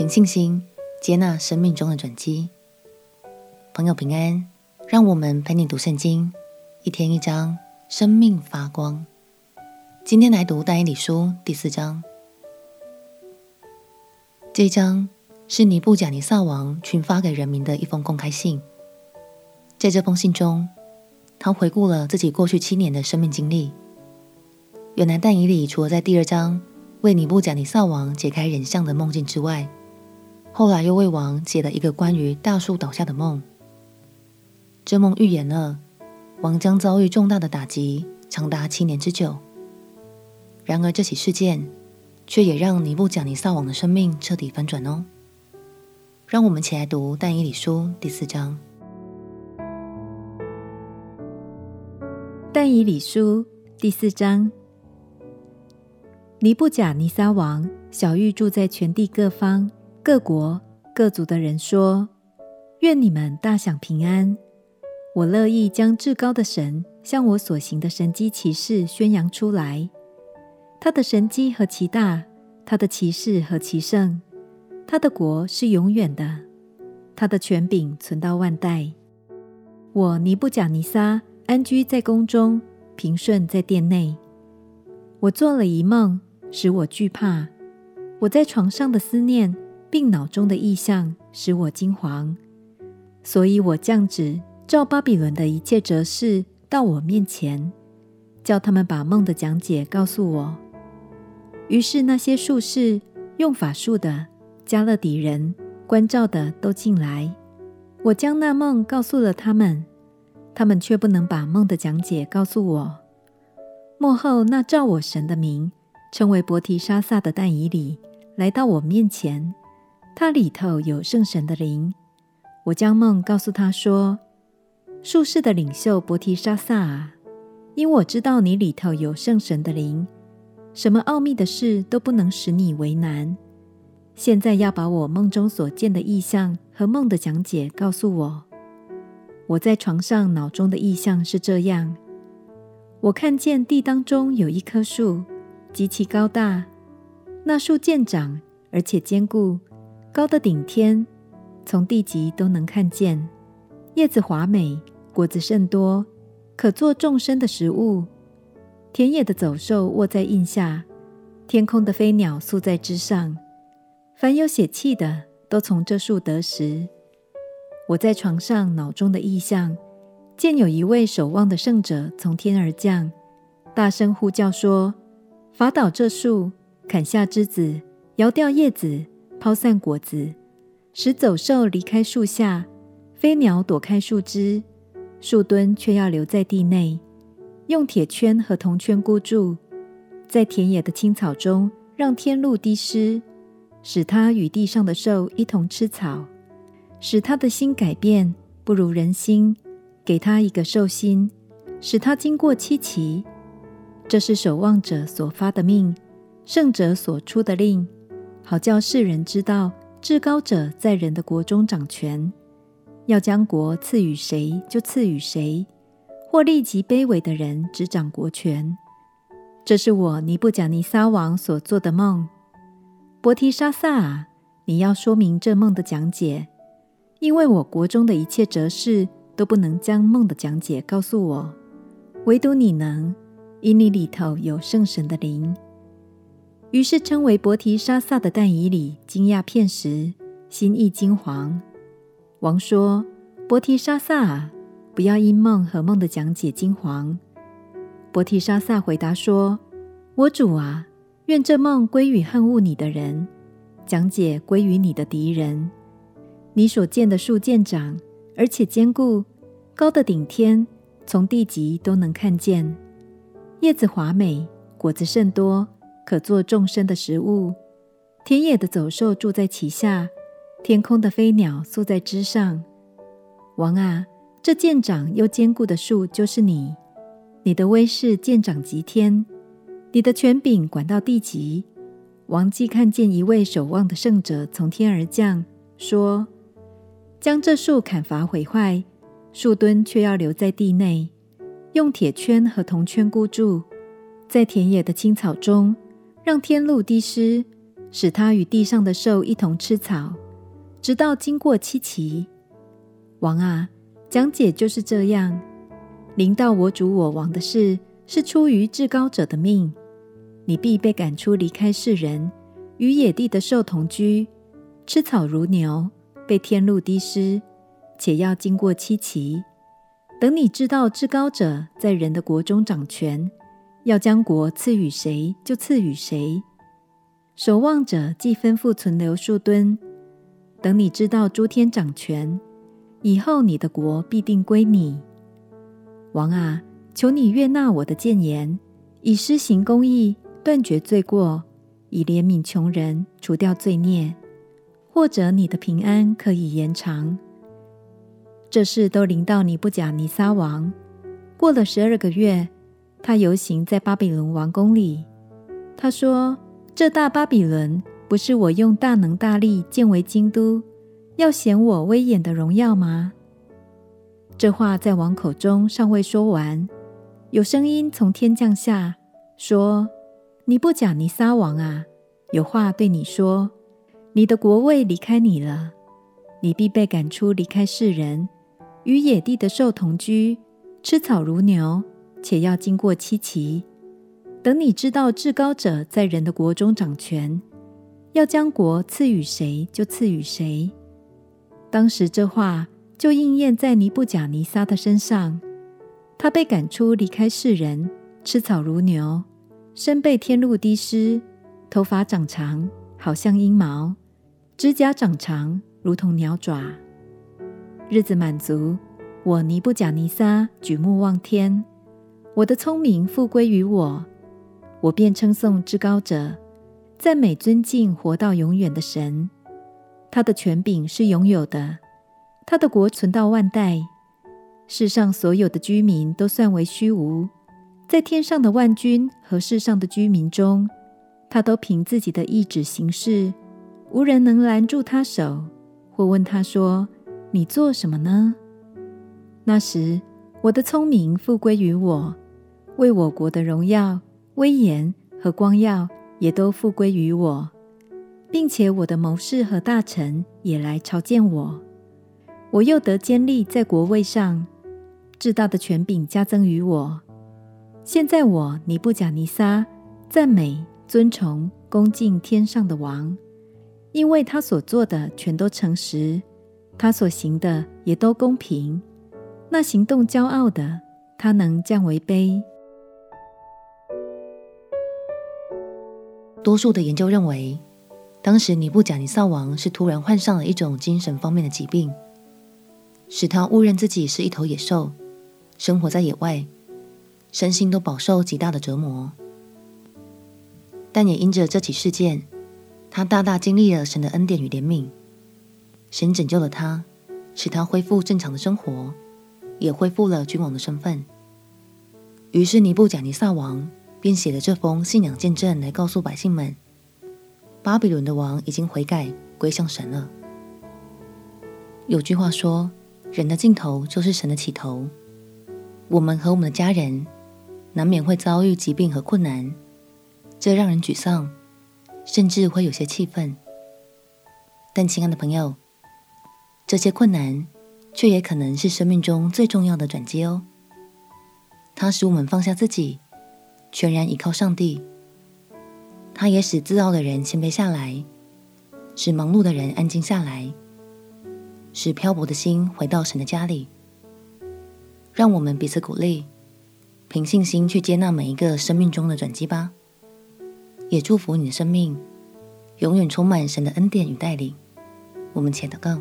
凭信心接纳生命中的转机。朋友平安，让我们陪你读圣经，一天一章，生命发光。今天来读但以理书第四章。这一章是尼布甲尼撒王群发给人民的一封公开信。在这封信中，他回顾了自己过去七年的生命经历。原来但以理除了在第二章为尼布甲尼撒王解开人像的梦境之外，后来又为王解了一个关于大树倒下的梦。这梦预言了王将遭遇重大的打击，长达七年之久。然而这起事件却也让尼布甲尼撒王的生命彻底翻转哦。让我们一起来读但以理书第四章。但以理书第四章。尼布甲尼撒王小玉住在全地各方、各国、各族的人说：“愿你们大享平安！我乐意将至高的神向我所行的神迹奇事宣扬出来。他的神迹何其大，他的奇事何其盛！他的国是永远的，他的权柄存到万代。我尼布甲尼撒安居在宫中，平顺在殿内。我做了一梦。”使我惧怕，我在床上的思念，并脑中的意象，使我惊惶。所以我降旨，召巴比伦的一切哲士到我面前，叫他们把梦的讲解告诉我。于是那些术士、用法术的、加勒底人、观照的都进来，我将那梦告诉了他们，他们却不能把梦的讲解告诉我。幕后那照我神的名。称为伯提沙撒的但以理来到我面前，他里头有圣神的灵。我将梦告诉他说：“术士的领袖伯提沙撒啊，因我知道你里头有圣神的灵，什么奥秘的事都不能使你为难。现在要把我梦中所见的意象和梦的讲解告诉我。我在床上脑中的意象是这样：我看见地当中有一棵树。”极其高大，那树健长，而且坚固，高得顶天，从地极都能看见。叶子华美，果子甚多，可做众生的食物。田野的走兽卧在荫下，天空的飞鸟宿在枝上。凡有血气的，都从这树得食。我在床上脑中的意象，见有一位守望的圣者从天而降，大声呼叫说。伐倒这树，砍下枝子，摇掉叶子，抛散果子，使走兽离开树下，飞鸟躲开树枝，树墩却要留在地内，用铁圈和铜圈箍住，在田野的青草中让天露滴湿，使它与地上的兽一同吃草，使它的心改变，不如人心，给它一个兽心，使它经过七奇。这是守望者所发的命，圣者所出的令，好叫世人知道至高者在人的国中掌权，要将国赐予谁就赐予谁，或立即卑微的人执掌国权。这是我尼布甲尼撒王所做的梦。伯提沙撒，你要说明这梦的讲解，因为我国中的一切哲士都不能将梦的讲解告诉我，唯独你能。因你里头有圣神的灵，于是称为伯提沙撒的但以里惊讶片时，心意惊惶。王说：“伯提沙撒啊，不要因梦和梦的讲解惊惶。”伯提沙撒回答说：“我主啊，愿这梦归于恨恶你的人，讲解归于你的敌人。你所见的树健长，而且坚固，高的顶天，从地极都能看见。”叶子华美，果子甚多，可做众生的食物。田野的走兽住在其下，天空的飞鸟宿在枝上。王啊，这健长又坚固的树就是你，你的威势健长及天，你的权柄管到地极。王既看见一位守望的圣者从天而降，说：“将这树砍伐毁坏，树墩却要留在地内。”用铁圈和铜圈箍住，在田野的青草中，让天露滴湿，使他与地上的兽一同吃草，直到经过七期。王啊，讲解就是这样。临到我主我王的事，是出于至高者的命，你必被赶出，离开世人，与野地的兽同居，吃草如牛，被天露滴湿，且要经过七期。等你知道至高者在人的国中掌权，要将国赐予谁就赐予谁。守望者既吩咐存留数吨，等你知道诸天掌权以后，你的国必定归你。王啊，求你悦纳我的谏言，以施行公义，断绝罪过，以怜悯穷人，除掉罪孽。或者你的平安可以延长。这事都临到尼布甲尼撒王。过了十二个月，他游行在巴比伦王宫里。他说：“这大巴比伦不是我用大能大力建为京都，要显我威严的荣耀吗？”这话在王口中尚未说完，有声音从天降下，说：“尼布甲尼撒王啊，有话对你说。你的国位离开你了，你必被赶出，离开世人。”与野地的兽同居，吃草如牛，且要经过七期。等你知道至高者在人的国中掌权，要将国赐予谁就赐予谁。当时这话就应验在尼布甲尼撒的身上。他被赶出，离开世人，吃草如牛，身被天露滴湿，头发长长，好像鹰毛，指甲长长，如同鸟爪。日子满足，我尼布甲尼撒举目望天，我的聪明复归于我，我便称颂至高者，赞美尊敬活到永远的神。他的权柄是永有的，他的国存到万代。世上所有的居民都算为虚无，在天上的万军和世上的居民中，他都凭自己的意志行事，无人能拦住他手，或问他说。你做什么呢？那时，我的聪明复归于我，为我国的荣耀、威严和光耀也都复归于我，并且我的谋士和大臣也来朝见我。我又得坚立在国位上，至大的权柄加增于我。现在我尼布甲尼撒赞美、尊崇、恭敬天上的王，因为他所做的全都诚实。他所行的也都公平。那行动骄傲的，他能降为卑。多数的研究认为，当时尼布甲尼撒王是突然患上了一种精神方面的疾病，使他误认自己是一头野兽，生活在野外，身心都饱受极大的折磨。但也因着这起事件，他大大经历了神的恩典与怜悯。神拯救了他，使他恢复正常的生活，也恢复了君王的身份。于是尼布甲尼撒王便写了这封信仰见证来告诉百姓们：巴比伦的王已经悔改归向神了。有句话说：“人的尽头就是神的起头。”我们和我们的家人难免会遭遇疾病和困难，这让人沮丧，甚至会有些气愤。但亲爱的朋友，这些困难，却也可能是生命中最重要的转机哦。它使我们放下自己，全然依靠上帝。它也使自傲的人谦卑下来，使忙碌的人安静下来，使漂泊的心回到神的家里。让我们彼此鼓励，凭信心去接纳每一个生命中的转机吧。也祝福你的生命永远充满神的恩典与带领。我们且祷告。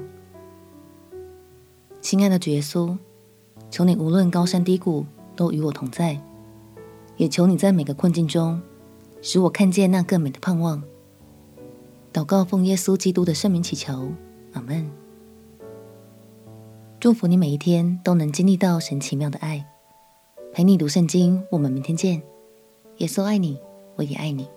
亲爱的主耶稣，求你无论高山低谷都与我同在，也求你在每个困境中使我看见那更美的盼望。祷告奉耶稣基督的圣名祈求，阿门。祝福你每一天都能经历到神奇妙的爱，陪你读圣经。我们明天见。耶稣爱你，我也爱你。